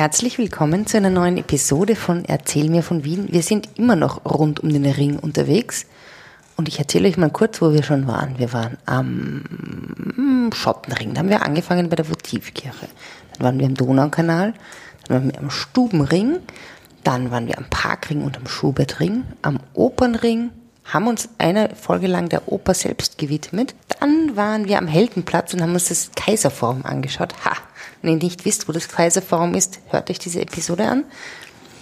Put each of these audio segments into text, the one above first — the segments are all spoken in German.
Herzlich willkommen zu einer neuen Episode von Erzähl mir von Wien. Wir sind immer noch rund um den Ring unterwegs und ich erzähle euch mal kurz, wo wir schon waren. Wir waren am Schottenring, da haben wir angefangen bei der Votivkirche. Dann waren wir am Donaukanal, dann waren wir am Stubenring, dann waren wir am Parkring und am Schubertring, am Opernring, haben uns eine Folge lang der Oper selbst gewidmet. Dann waren wir am Heldenplatz und haben uns das Kaiserforum angeschaut. Ha! Wenn ihr nicht wisst, wo das Kaiserforum ist, hört euch diese Episode an.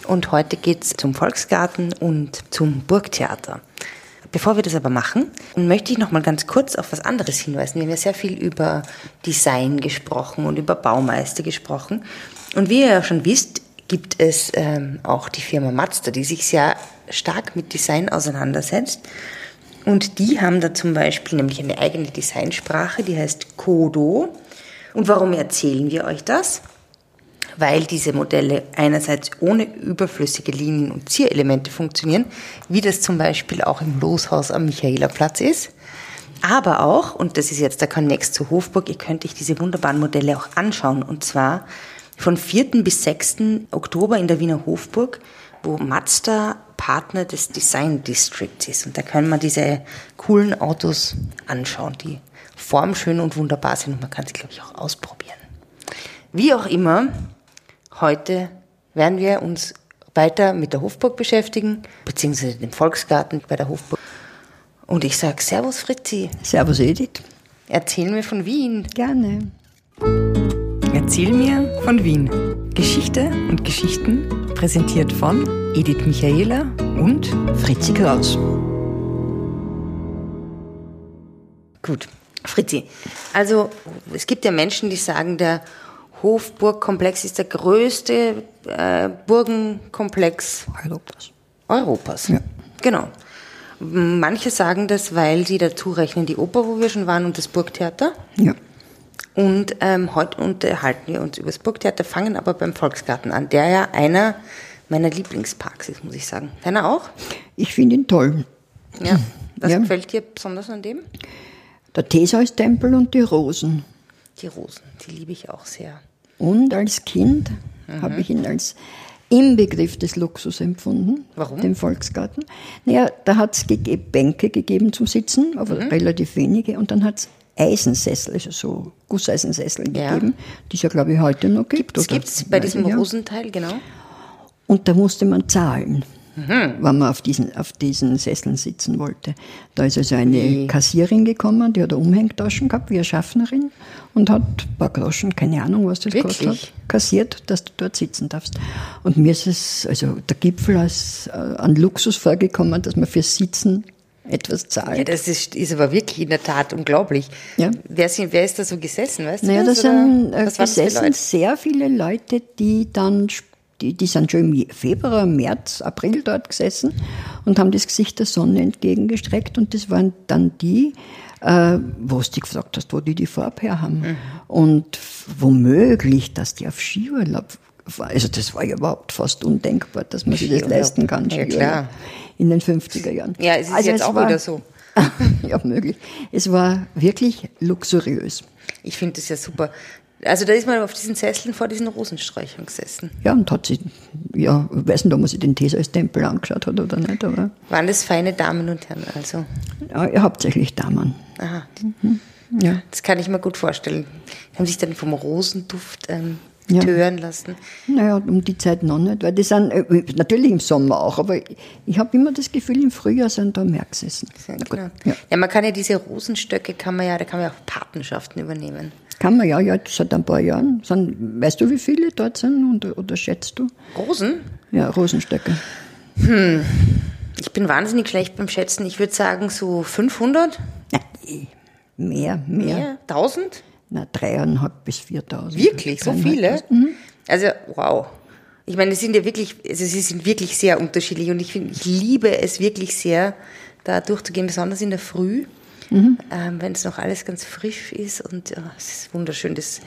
Und heute geht's zum Volksgarten und zum Burgtheater. Bevor wir das aber machen, möchte ich noch mal ganz kurz auf was anderes hinweisen. Wir haben ja sehr viel über Design gesprochen und über Baumeister gesprochen. Und wie ihr ja schon wisst, gibt es ähm, auch die Firma Mazda, die sich sehr stark mit Design auseinandersetzt. Und die haben da zum Beispiel nämlich eine eigene Designsprache, die heißt Kodo. Und warum erzählen wir euch das? Weil diese Modelle einerseits ohne überflüssige Linien und Zierelemente funktionieren, wie das zum Beispiel auch im Loshaus am Michaelerplatz ist. Aber auch, und das ist jetzt der Connex zu Hofburg, ihr könnt euch diese wunderbaren Modelle auch anschauen. Und zwar von 4. bis 6. Oktober in der Wiener Hofburg, wo Mazda Partner des Design Districts ist. Und da können wir diese coolen Autos anschauen, die formschön und wunderbar sind und man kann sie, glaube ich, auch ausprobieren. Wie auch immer, heute werden wir uns weiter mit der Hofburg beschäftigen, beziehungsweise dem Volksgarten bei der Hofburg. Und ich sage Servus Fritzi. Servus Edith. Erzähl mir von Wien. Gerne. Erzähl mir von Wien. Geschichte und Geschichten präsentiert von Edith Michaela und Fritzi Kraus. Gut, Fritzi. Also es gibt ja Menschen, die sagen, der Hofburgkomplex ist der größte äh, Burgenkomplex Europas. Europas. Ja. Genau. Manche sagen das, weil sie dazu rechnen die Oper, wo wir schon waren, und das Burgtheater. Ja. Und ähm, heute unterhalten wir uns über das Burgtheater, fangen aber beim Volksgarten an, der ja einer meiner Lieblingsparks ist, muss ich sagen. Deiner auch? Ich finde ihn toll. Ja. Was Ja. gefällt dir besonders an dem? Der Theseus-Tempel und die Rosen. Die Rosen, die liebe ich auch sehr. Und als Kind habe ich ihn als Inbegriff des Luxus empfunden. Warum? Den Volksgarten. Naja, da hat es Bänke gegeben zum Sitzen, aber relativ wenige. Und dann hat es Eisensessel, also so Gusseisensessel Ja. gegeben, die es ja, glaube ich, heute noch gibt. Das gibt es bei diesem. Rosenteil, genau. Und da musste man zahlen, Mhm. wenn man auf diesen, auf diesen Sesseln sitzen wollte. Da ist also eine Wie? Kassierin gekommen, die hat eine Umhängtaschen gehabt, wie eine Schaffnerin, und hat ein paar Groschen, keine Ahnung, was das Wirklich? hat, kassiert, dass du dort sitzen darfst. Und mir ist es, also der Gipfel als äh, an Luxus vorgekommen, dass man fürs Sitzen etwas zahlt. Ja, das ist, ist aber wirklich in der Tat unglaublich. Ja. Wer, sind, wer ist da so gesessen, weißt Naja, du da das? sind äh, das für gesessen Leute? sehr viele Leute, die dann, die, die sind schon im Februar, März, April dort gesessen und haben das Gesicht der Sonne entgegengestreckt und das waren dann die, äh, wo du dich gefragt hast, wo die die Farbe her haben. Mhm. Und womöglich, dass die auf Skiurlaub. Also das war ja überhaupt fast undenkbar, dass man sich das leisten kann. Ja, klar. In den 50er Jahren. Ja, es ist Also jetzt auch war- wieder so. ja, möglich. Es war wirklich luxuriös. Ich finde das ja super. Also da ist man auf diesen Sesseln vor diesen Rosensträuchern gesessen. Ja, und hat sie, ja, ich weiß nicht, ob man sich den Theseus-Tempel angeschaut hat oder nicht, aber Waren das feine Damen und Herren also? ja, hauptsächlich Damen. Aha, Ja. das kann ich mir gut vorstellen. Haben sich dann vom Rosenduft ähm, Ja. tören lassen. Naja, um die Zeit noch nicht, weil die sind, äh, natürlich im Sommer auch, aber ich habe immer das Gefühl, im Frühjahr sind da mehr gesessen. Ja, genau. ja. ja, man kann ja diese Rosenstöcke, kann man ja, da kann man ja auch Patenschaften übernehmen. Kann man ja, ja, seit ein paar Jahren. Sind, weißt du, wie viele dort sind oder, oder schätzt du? Rosen? Ja, Rosenstöcke. Ich bin wahnsinnig schlecht beim Schätzen. Ich würde sagen so 500? Nein, mehr, mehr. Mehr? 1000? Na, dreieinhalb bis viertausend. Wirklich? So viele? Mhm. Also, wow. Ich meine, es sind ja wirklich, also sie sind wirklich sehr unterschiedlich und ich finde, ich liebe es wirklich sehr, da durchzugehen, besonders in der Früh, Mhm. ähm, wenn es noch alles ganz frisch ist und ja, es ist wunderschön, das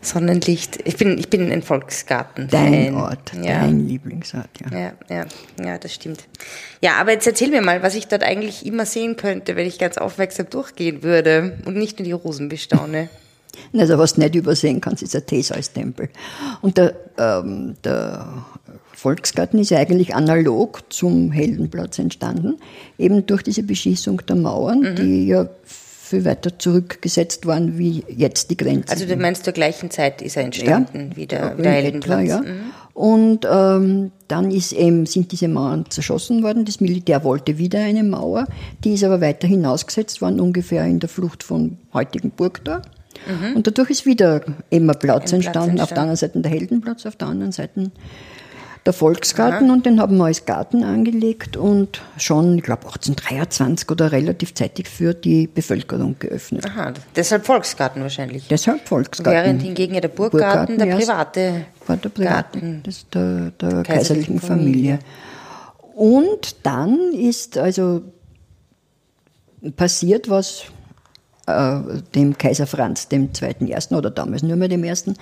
Sonnenlicht. Ich bin, ich bin ein Volksgarten. Dein Ort, Ja. dein Lieblingsort, ja. Ja, ja, ja, das stimmt. Ja, aber jetzt erzähl mir mal, was ich dort eigentlich immer sehen könnte, wenn ich ganz aufmerksam durchgehen würde und nicht nur die Rosen bestaune. Also was du nicht übersehen kannst, ist der Theseus-Tempel. Und der, ähm, der Volksgarten ist ja eigentlich analog zum Heldenplatz entstanden, eben durch diese Beschießung der Mauern, mhm. die ja viel weiter zurückgesetzt waren, wie jetzt die Grenzen. Also du meinst, zur gleichen Zeit ist er entstanden, ja, wie der, der Heldenplatz. Etwa, ja. Mhm. Und ähm, dann ist eben, sind diese Mauern zerschossen worden. Das Militär wollte wieder eine Mauer. Die ist aber weiter hinausgesetzt worden, ungefähr in der Flucht vom heutigen Burgtor. Mhm. Und dadurch ist wieder ein Platz, entstanden. Platz entstanden. Auf der anderen Seite der Heldenplatz, auf der anderen Seite der Volksgarten Aha. und den haben wir als Garten angelegt und schon, ich glaube 1823 oder relativ zeitig für die Bevölkerung geöffnet. Aha, deshalb Volksgarten wahrscheinlich. Deshalb Volksgarten. Während hingegen der Burggarten, Burggarten der private war der private, Garten das der, der, der kaiserlichen Familie. Familie. Und dann ist also passiert, was dem Kaiser Franz dem Zweiten Ersten oder damals nur mehr dem Ersten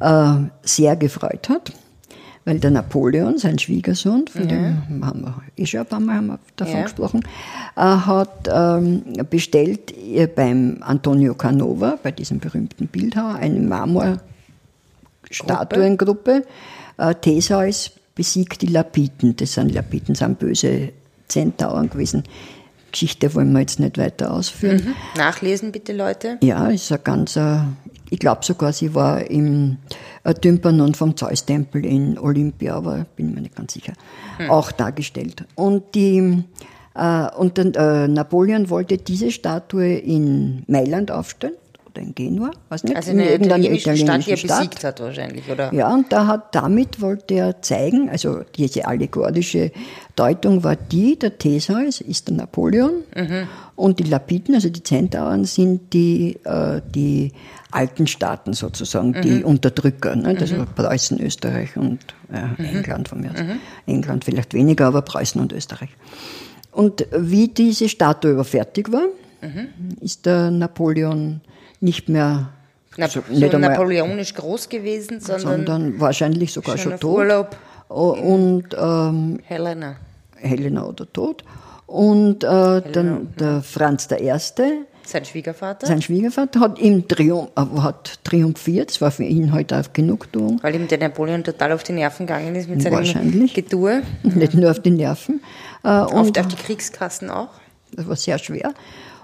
äh, sehr gefreut hat weil der Napoleon, sein Schwiegersohn, von ja. dem haben wir eh schon ein paar Mal haben wir davon ja. gesprochen, äh, hat ähm, bestellt äh, beim Antonio Canova, bei diesem berühmten Bildhauer, eine Marmorstatuengruppe. Äh, Theseus besiegt die Lapiten. Das sind Lapiten, sind böse Zentauren gewesen. Geschichte wollen wir jetzt nicht weiter ausführen. Mhm. Nachlesen bitte, Leute. Ja, ist ein ganz, äh, ich glaube sogar, sie war im äh, Tympanon vom Zeus-Tempel in Olympia, aber bin mir nicht ganz sicher, hm. auch dargestellt. Und die äh, und dann, äh, Napoleon wollte diese Statue in Mailand aufstellen oder in Genua, weiß nicht, also in irgendeiner italienischen Stadt, die er besiegt hat wahrscheinlich, oder? Ja, und da hat, damit wollte er zeigen, also diese allegorische Deutung war die, der Theseus ist der Napoleon mhm. und die Lapiden, also die Zentauren, sind die, äh, die alten Staaten sozusagen, mhm. die Unterdrücker, ne? das mhm. war Preußen, Österreich und äh. England von mir aus. Mhm. England vielleicht weniger, aber Preußen und Österreich. Und wie diese Statue fertig war, mhm. ist der Napoleon nicht mehr Na, so, nicht so napoleonisch groß gewesen, sondern, sondern wahrscheinlich sogar schon, schon tot. Urlaub. Und ähm, Helena. Helena oder tot. Und äh, dann der Franz I., sein Schwiegervater? Sein Schwiegervater hat ihm Triumph, äh, hat triumphiert, das war für ihn halt auch Genugtuung. Weil ihm der Napoleon total auf die Nerven gegangen ist mit seinem Getue. Nicht nur auf die Nerven. Äh, und auf die Kriegskassen auch. Das war sehr schwer.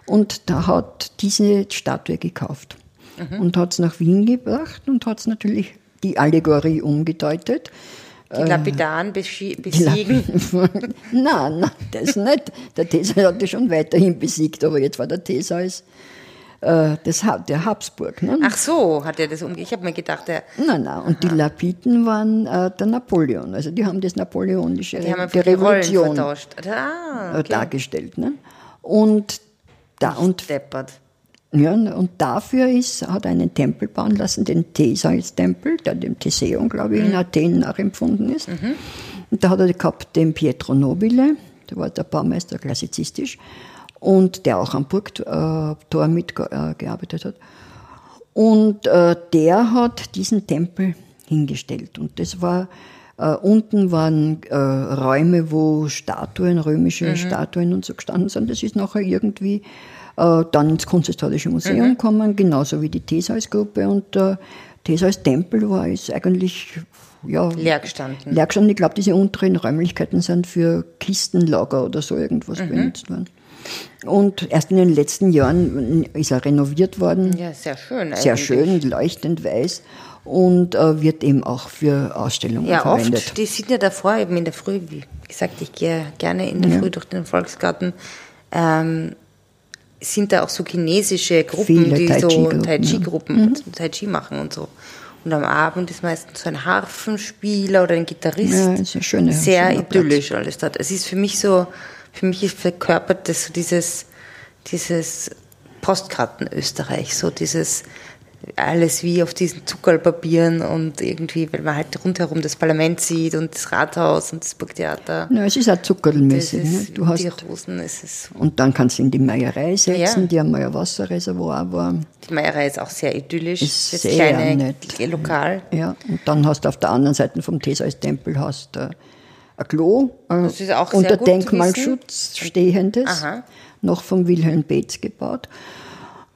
Und da hat diese Statue gekauft mhm. und hat es nach Wien gebracht und hat es natürlich die Allegorie umgedeutet. Die äh, Lapidaren besiegen? nein, nein, das nicht. Der Theseus hat die schon weiterhin besiegt, aber jetzt war der Theseus äh, das, der Habsburg. Ne? Ach so, hat er das umgekehrt? Ich habe mir gedacht, der. Nein, nein, und die Lapiden waren äh, der Napoleon. Also die haben das napoleonische, die haben die Revolution ah, okay. dargestellt. Ne? Und da und Steppert. Ja, und dafür ist, hat er einen Tempel bauen lassen, den Theseus-Tempel, der dem Theseum, glaube ich, mhm. in Athen nachempfunden ist. Mhm. Und da hat er gehabt den Pietro Nobile, der war der Baumeister, klassizistisch, und der auch am Burgtor mitgearbeitet hat. Und äh, der hat diesen Tempel hingestellt. Und das war, äh, unten waren äh, Räume, wo Statuen, römische mhm. Statuen und so gestanden sind. Das ist nachher irgendwie äh, dann ins Kunsthistorische Museum mhm. kommen, genauso wie die Theseus-Gruppe. Und der Theseus-Tempel war ist eigentlich ja, leer gestanden. Leer gestanden. Ich glaube, diese unteren Räumlichkeiten sind für Kistenlager oder so irgendwas mhm. benutzt worden. Und erst in den letzten Jahren ist er renoviert worden. Ja, sehr schön. Eigentlich. Sehr schön, leuchtend weiß und äh, wird eben auch für Ausstellungen ja, verwendet. Ja, oft, die sind ja davor eben in der Früh, wie gesagt, ich gehe gerne in der ja. Früh durch den Volksgarten, ähm, sind da auch so chinesische Gruppen, Viele die Tai so Tai Chi-Gruppen, ja. mhm. Tai Chi machen und so. Und am Abend ist meistens so ein Harfenspieler oder ein Gitarrist. Ja, ist eine schöne, sehr idyllisch Platz. alles dort. Es ist für mich so, für mich ist verkörpert das so dieses, dieses Postkarten Österreich, so dieses alles wie auf diesen Zuckerpapieren und irgendwie, weil man halt rundherum das Parlament sieht und das Rathaus und das Burgtheater. Ja, es ist auch zuckerlmäßig. Ne? Du hast, die Rosen, es ist und dann kannst du in die Meierei setzen, ja. die einmal ein Wasserreservoir war. Die Meierei ist auch sehr idyllisch. Ist das sehr kleine nett. Lokal. Ja, und dann hast du auf der anderen Seite vom Theseus-Tempel hast äh, ein Klo äh, unter Denkmalschutz stehendes, Aha. noch vom Wilhelm Beetz gebaut.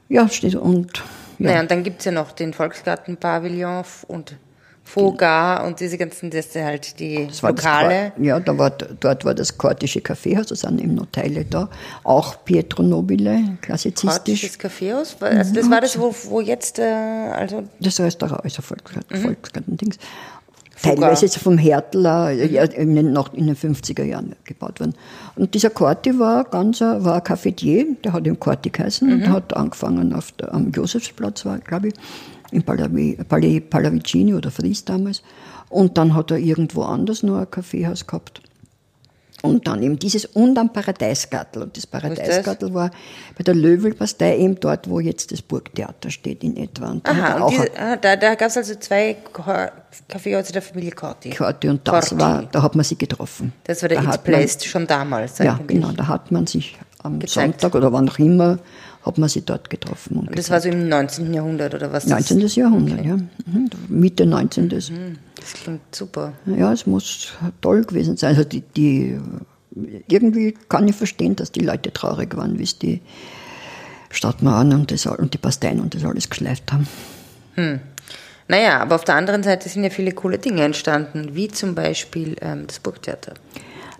Ja, steht und Ja. Naja, und dann gibt es ja noch den Volksgarten-Pavillon und Fogar und diese ganzen, das ist halt die Das das Lokale. Kor- ja, da war, dort war das Kortische Kaffeehaus, da sind eben noch Teile da. Auch Pietro Nobile, klassizistisch. Kroatisches Kaffeehaus. Also das war das, wo, wo jetzt, äh, also Das Restaurant, also Volksgarten, Mhm. Teilweise ist er vom Hertler ja, in, den, noch in den 50er Jahren gebaut worden. Und dieser Corti war ganz, ein- war ein Cafetier, der hat im Corti geheißen Mhm. und hat angefangen auf der, am Josefsplatz, war, glaube ich, im Pallavi, Palais Pallavicini oder Fries damals. Und dann hat er irgendwo anders noch ein Kaffeehaus gehabt. Und dann eben dieses und am Paradeisgartel. Und das? Paradeisgartel war bei der Löwelpastei eben dort, wo jetzt das Burgtheater steht in etwa. Und Aha, auch und diese, ah, da, da gab es also zwei Kaffeehäuser der Familie Corti. Korte und das Corti. war, da hat man sie getroffen. Das war der da It hat man- Place schon damals. Ja, eigentlich. genau, da hat man sich am Gezeigt. Sonntag oder wann auch immer, hat man sie dort getroffen. Und Und das war so im 19. Jahrhundert oder was? Das, 19. Jahrhundert, ja. Mhm, Mitte 19. das klingt super. Ja, es muss toll gewesen sein. Also die, die, irgendwie kann ich verstehen, dass die Leute traurig waren, wie es die Stadtmauern und, das, und die Pasteien und das alles geschleift haben. Naja, aber auf der anderen Seite sind ja viele coole Dinge entstanden, wie zum Beispiel ähm, das Burgtheater.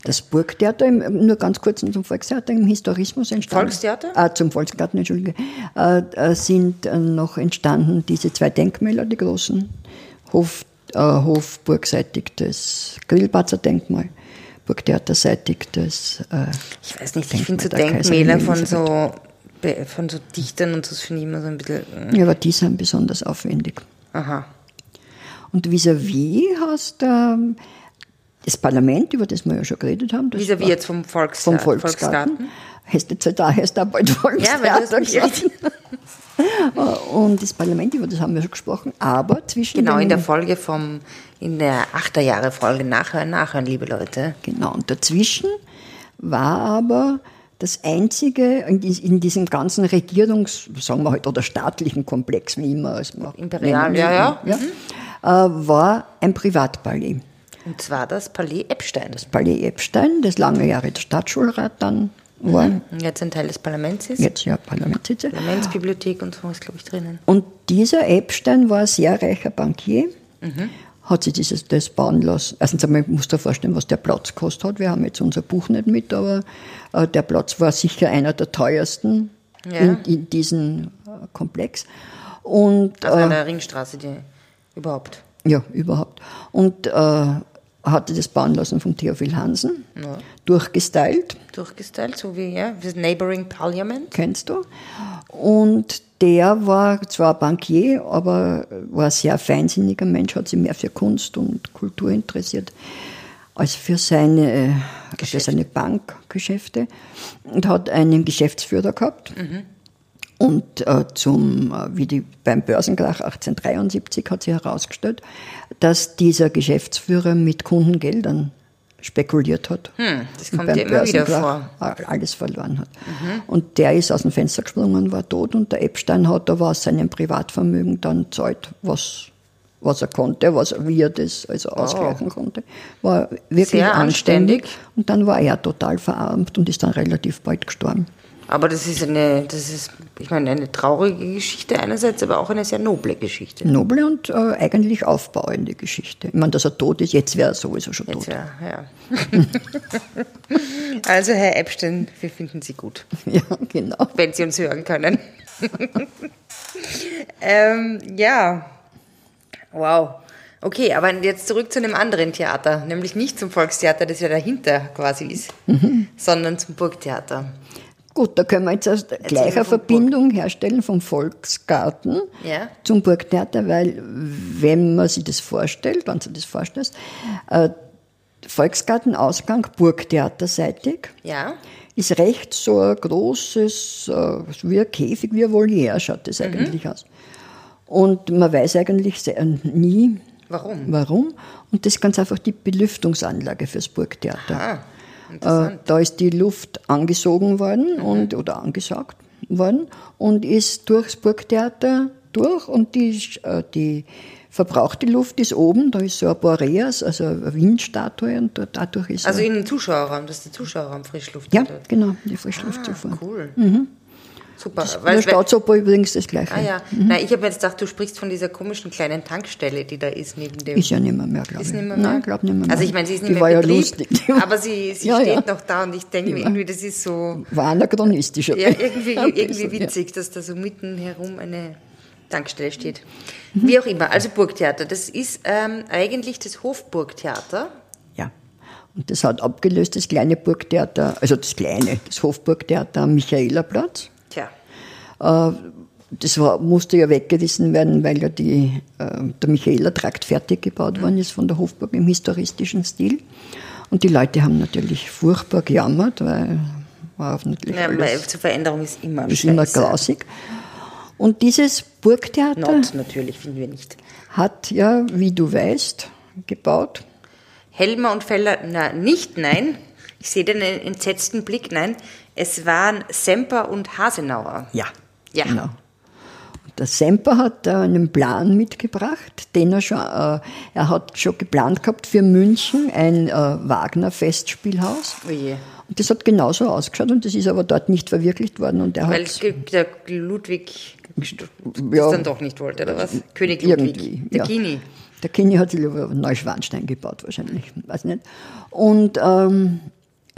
Das Burgtheater, im, nur ganz kurz zum Volkstheater, im Historismus entstanden. Volkstheater? Ah, zum Volksgarten, entschuldige. Äh, äh, sind äh, noch entstanden diese zwei Denkmäler, die großen. Hof, äh, Hofburgseitig das Grillparzer Denkmal, Burgtheaterseitig das. Äh, Ich weiß nicht, ich finde so Denkmäler von so, von so Dichtern und so, das finde ich immer so ein bisschen. äh, ja, aber die sind besonders aufwendig. Aha. Und vis-à-vis hast ähm, das Parlament, über das wir ja schon geredet haben, das war jetzt vom, Volks vom Volksgarten. Hast du jetzt halt da, hast du auch bald Ja, mich gesagt. Und das Parlament, über das haben wir schon gesprochen, aber zwischen Genau, in der Folge vom, in der Achterjahre-Folge nachhören, nachhören, liebe Leute. Genau, und dazwischen war aber das einzige in, dies- in diesem ganzen Regierungs-, sagen wir halt, oder staatlichen Komplex, wie immer es man Imperial, nennen ja, will, ja, äh, war ein Privatpalais. Und zwar das Palais Epstein. Das Palais Epstein, das lange Jahre der Stadtschulrat dann war, Und jetzt ein Teil des Parlaments ist. jetzt ja Parlamentssitze. Parlamentsbibliothek und so ist, glaube ich, drinnen. Und dieser Epstein war ein sehr reicher Bankier, hat sich dieses, das bauen lassen. Erstens einmal, ich muss dir vorstellen, was der Platz gekostet hat. Wir haben jetzt unser Buch nicht mit, aber äh, der Platz war sicher einer der teuersten Ja. in, in diesem äh, Komplex. Und Auf äh, einer Ringstraße, die überhaupt. Ja, überhaupt. Und äh, hatte das bauen lassen von Theophil Hansen, durchgestylt. Durchgestylt, so wie, ja, das Neighboring Parliament. kennst du. Und der war zwar Bankier, aber war ein sehr feinsinniger Mensch, hat sich mehr für Kunst und Kultur interessiert als für seine, äh, für seine Bankgeschäfte und hat einen Geschäftsführer gehabt. Und äh, zum, äh, wie die, beim Börsenkrach 1873 hat sich herausgestellt, dass dieser Geschäftsführer mit Kundengeldern spekuliert hat. Hm, das kommt beim ja immer wieder vor. alles verloren hat. Und der ist aus dem Fenster gesprungen, war tot und der Epstein hat aber aus seinem Privatvermögen dann zahlt, was, was er konnte, was, wie er das also ausgleichen konnte. War wirklich Oh. Sehr anständig. anständig. Und dann war er total verarmt und ist dann relativ bald gestorben. Aber das ist eine, das ist, ich meine, eine traurige Geschichte einerseits, aber auch eine sehr noble Geschichte. Noble und äh, eigentlich aufbauende Geschichte. Ich meine, dass er tot ist, jetzt wäre er sowieso schon Jetzt tot. ja, ja. also, Herr Epstein, wir finden Sie gut, Ja, genau. wenn Sie uns hören können. ähm, ja, wow. Okay, aber jetzt zurück zu einem anderen Theater, nämlich nicht zum Volkstheater, das ja dahinter quasi ist, sondern zum Burgtheater. Gut, da können wir jetzt aus gleicher vom Verbindung herstellen vom Volksgarten Ja. zum Burgtheater, weil wenn man sich das vorstellt, wenn du das vorstellst, äh, Volksgartenausgang Burgtheaterseitig Ja, ist recht so ein großes, äh, wie ein Käfig, wie ein Voliere schaut Mhm. das eigentlich aus. Und man weiß eigentlich sehr, nie, warum? warum. Und das ist ganz einfach die Belüftungsanlage fürs Burgtheater. Ah, Äh, da ist die Luft angesogen worden und, oder angesaugt worden und ist durchs Burgtheater durch und die, äh, die verbrauchte Luft ist oben, da ist so ein Boreas, also eine Windstatue und dort, dadurch ist Also in den Zuschauerraum, das ist der Zuschauerraum Frischluft. ja, dort. genau, die Frischluftzufuhr. Cool. Super. Das, Weil- in der Staatsoper übrigens das Gleiche. Ah ja, Nein, ich habe jetzt gedacht, du sprichst von dieser komischen kleinen Tankstelle, die da ist neben dem. Ist ja nicht mehr, mehr glaube ich. Nicht mehr mehr? Nein, glaube nicht mehr. mehr. Also ich meine, sie ist nicht Die mehr war in ja Betrieb, lustig. Aber sie, sie Ja, steht ja. noch da und ich denke mir irgendwie, das ist so war anachronistisch. ja, irgendwie, irgendwie witzig, dass da so mitten herum eine Tankstelle steht. Mhm. Wie auch immer, also Burgtheater, das ist ähm, eigentlich das Hofburgtheater. Ja. Und das hat abgelöst das kleine Burgtheater, also das kleine, das Hofburgtheater am Michaelerplatz. Tja, Das war, musste ja weggerissen werden, weil ja die, äh, der Michaelertrakt fertig gebaut worden ist von der Hofburg im historistischen Stil. Und die Leute haben natürlich furchtbar gejammert, weil war auf natürlich ja, weil alles, zur Veränderung ist immer ist immer grausig. Und dieses Burgtheater Not natürlich, finden wir nicht. hat ja, wie du weißt, gebaut. Helmer und Feller, na, nicht, nein. Ich sehe den entsetzten Blick, nein. Es waren Semper und Hasenauer. Ja. Ja. Genau. Und der Semper hat einen Plan mitgebracht, den er schon, äh, er hat schon geplant gehabt für München, ein äh, Wagner-Festspielhaus. Oh je. Und das hat genauso ausgeschaut und das ist aber dort nicht verwirklicht worden und er Weil hat der Ludwig das Ja. dann doch nicht wollte, oder was? König Ludwig. Der ja. Kini. Der Kini hat sich über Neuschwanstein gebaut wahrscheinlich, weiß nicht. Und ähm, äh,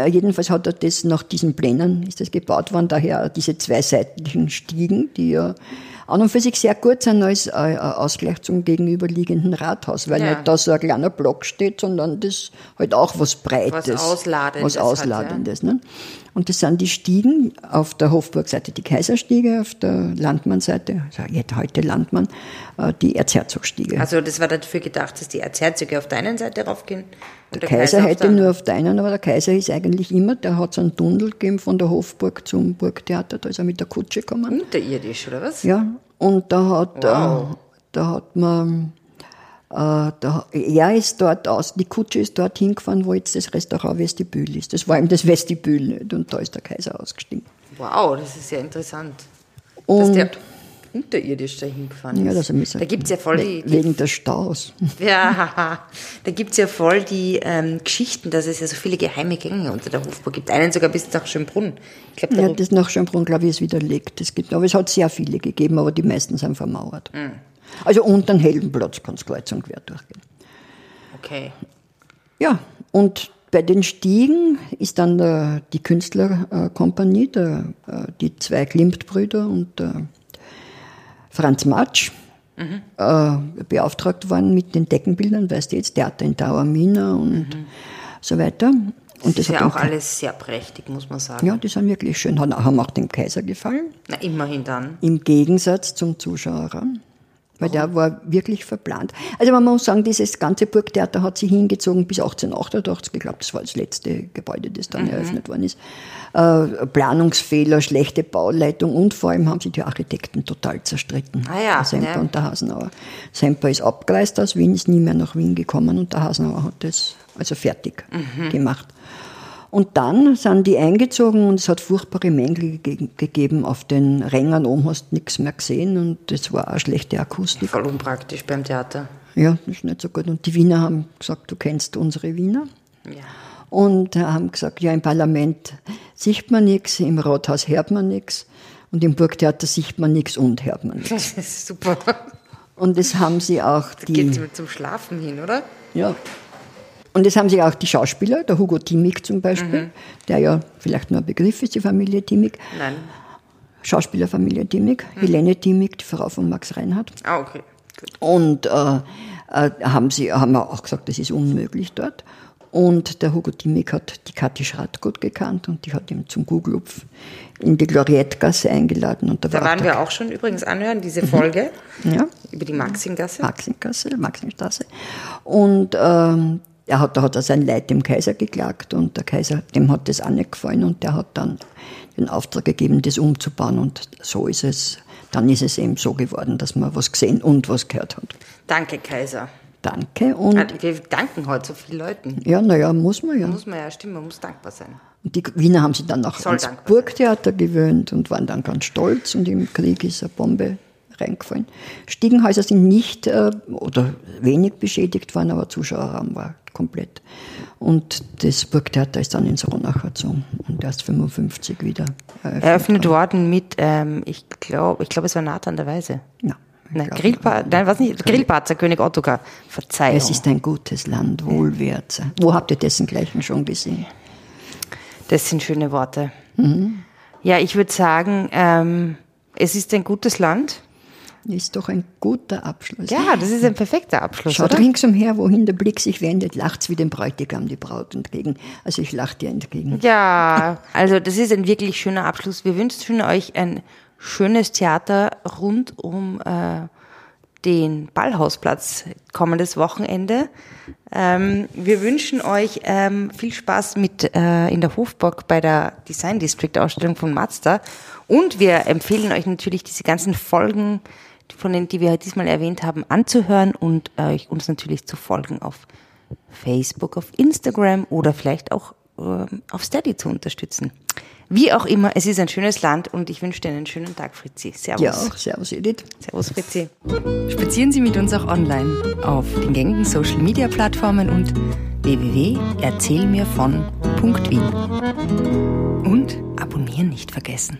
jedenfalls hat er das nach diesen Plänen ist das gebaut worden, daher diese zwei seitlichen Stiegen, die ja an und für sich sehr gut sind als äh, äh, Ausgleich zum gegenüberliegenden Rathaus, weil Ja. nicht da so ein kleiner Block steht, sondern das halt auch was Breites. Was Ausladendes Was hat, Ausladendes. Ne? Und das sind die Stiegen auf der Hofburgseite die Kaiserstiege, auf der Landmannseite, also jetzt heute Landmann, äh, die Erzherzogstiege. Also das war dafür gedacht, dass die Erzherzöge auf der einen Seite raufgehen und Der Kaiser, auf hätte der nur auf der einen, aber der Kaiser ist eigentlich immer, der hat so einen Tunnel gegeben von der Hofburg zum Burgtheater, da ist er mit der Kutsche gekommen. Unterirdisch, oder was? Ja, und da hat, Wow. äh, da hat man, äh, da, er ist dort aus, die Kutsche ist dort hingefahren, wo jetzt das Restaurant Vestibül ist. Das war ihm das Vestibül nicht und da ist der Kaiser ausgestiegen. Wow, das ist ja interessant. dass Und der unterirdisch dahin gefahren ist. ja, das ist da gibt's ja voll die, die wegen des Staus. Ja, da gibt's ja voll die ähm, Geschichten, dass es ja so viele geheime Gänge unter der Hofburg gibt. Einen sogar bis nach Schönbrunn. Ich glaube, Ja, das nach Schönbrunn, glaube ich, ist widerlegt. Es gibt, aber es hat sehr viele gegeben, aber die meisten sind vermauert. Hm. Also unter den Heldenplatz kann es kreuz und quer durchgehen. okay. Ja, und bei den Stiegen ist dann der, die Künstlerkompanie, der, äh, die zwei Klimt-Brüder und der Franz Matsch äh, beauftragt worden mit den Deckenbildern, weißt du jetzt, Theater in Taormina und so weiter. Und Das ist hat ja auch alles sehr prächtig, muss man sagen. Ja, die sind wirklich schön, haben haben auch dem Kaiser gefallen. Na, immerhin dann. Im Gegensatz zum Zuschauerraum. Weil der war wirklich verplant. Also man muss sagen, dieses ganze Burgtheater hat sich hingezogen bis 1888. Ich glaube, das war das letzte Gebäude, das Mhm. dann eröffnet worden ist. Äh, Planungsfehler, schlechte Bauleitung und vor allem haben sich die Architekten total zerstritten. Ah ja, der Semper ja. und der Hasenauer. Semper ist abgereist aus Wien, ist nie mehr nach Wien gekommen und der Hasenauer hat das also fertig Mhm. gemacht. Und dann sind die eingezogen und es hat furchtbare Mängel ge gegeben. Auf den Rängern oben hast du nichts mehr gesehen und es war auch schlechte Akustik. Voll unpraktisch beim Theater. Ja, das ist nicht so gut. Und die Wiener haben gesagt, du kennst unsere Wiener. Ja. Und haben gesagt, ja, im Parlament sieht man nichts, im Rathaus hört man nichts und im Burgtheater sieht man nichts und hört man nichts. Das ist super. Und das haben sie auch die... Geht zum Schlafen hin, oder? Ja. Und das haben sich auch die Schauspieler, der Hugo Timmig zum Beispiel, Mhm. der ja vielleicht nur ein Begriff ist, die Familie Timmig, Nein. Schauspielerfamilie Timmig, Helene Timmig, die Frau von Max Reinhardt. Ah, okay. Gut. Und äh, äh, haben sie haben auch gesagt, das ist unmöglich dort. Und der Hugo Timmig hat die Kathi Schratt gut gekannt und die hat ihn zum Guglupf in die Gloriettgasse eingeladen. Und da, Da war waren wir auch schon übrigens anhören, diese Folge der, ja, über die Maxingasse. Maxengasse, Maxenstraße. Und ähm, er hat, da hat er sein Leid dem Kaiser geklagt und der Kaiser, dem hat das auch nicht gefallen und der hat dann den Auftrag gegeben, das umzubauen und so ist es, dann ist es eben so geworden, dass man was gesehen und was gehört hat. Danke, Kaiser. Danke und Ah, Wir danken heute so vielen Leuten. ja, naja, muss man ja. Muss man ja stimmen, man muss dankbar sein. Und die Wiener haben sich dann auch Soll ans Burgtheater gewöhnt und waren dann ganz stolz und im Krieg ist eine Bombe reingefallen. Stiegenhäuser sind nicht äh, oder wenig beschädigt worden, aber Zuschauerraum war komplett. Und das Burgtheater ist dann ins Ronacher gezogen und erst 55 wieder eröffnet, eröffnet worden mit, ähm, ich glaube, ich glaube, es war Nathan der Weise. Ja. Nein, Grillpa nein, was nicht? Grillparzer König Ottokar. Verzeihung. Es ist ein gutes Land, wohlwärts. Wo habt ihr dessen gleichen schon gesehen? Das sind schöne Worte. Mhm. Ja, ich würde sagen, ähm, es ist ein gutes Land. Ist doch ein guter Abschluss. Ja, das ist ein perfekter Abschluss. Schaut oder? ringsumher, wohin der Blick sich wendet, lacht's wie dem Bräutigam die Braut entgegen. Also ich lach dir entgegen. Ja, also das ist ein wirklich schöner Abschluss. Wir wünschen euch ein schönes Theater rund um äh, den Ballhausplatz kommendes Wochenende. Ähm, wir wünschen euch ähm, viel Spaß mit äh, in der Hofburg bei der Design District Ausstellung von Mazda und wir empfehlen euch natürlich diese ganzen Folgen, von denen, die wir diesmal erwähnt haben, anzuhören und äh, uns natürlich zu folgen auf Facebook, auf Instagram oder vielleicht auch äh, auf Steady zu unterstützen. Wie auch immer, es ist ein schönes Land und ich wünsche dir einen schönen Tag, Fritzi. Servus. Ja, auch. Servus, Edith. Servus, Fritzi. Spazieren Sie mit uns auch online auf den gängigen Social Media Plattformen und www.erzählmirvon.wien. Und abonnieren nicht vergessen.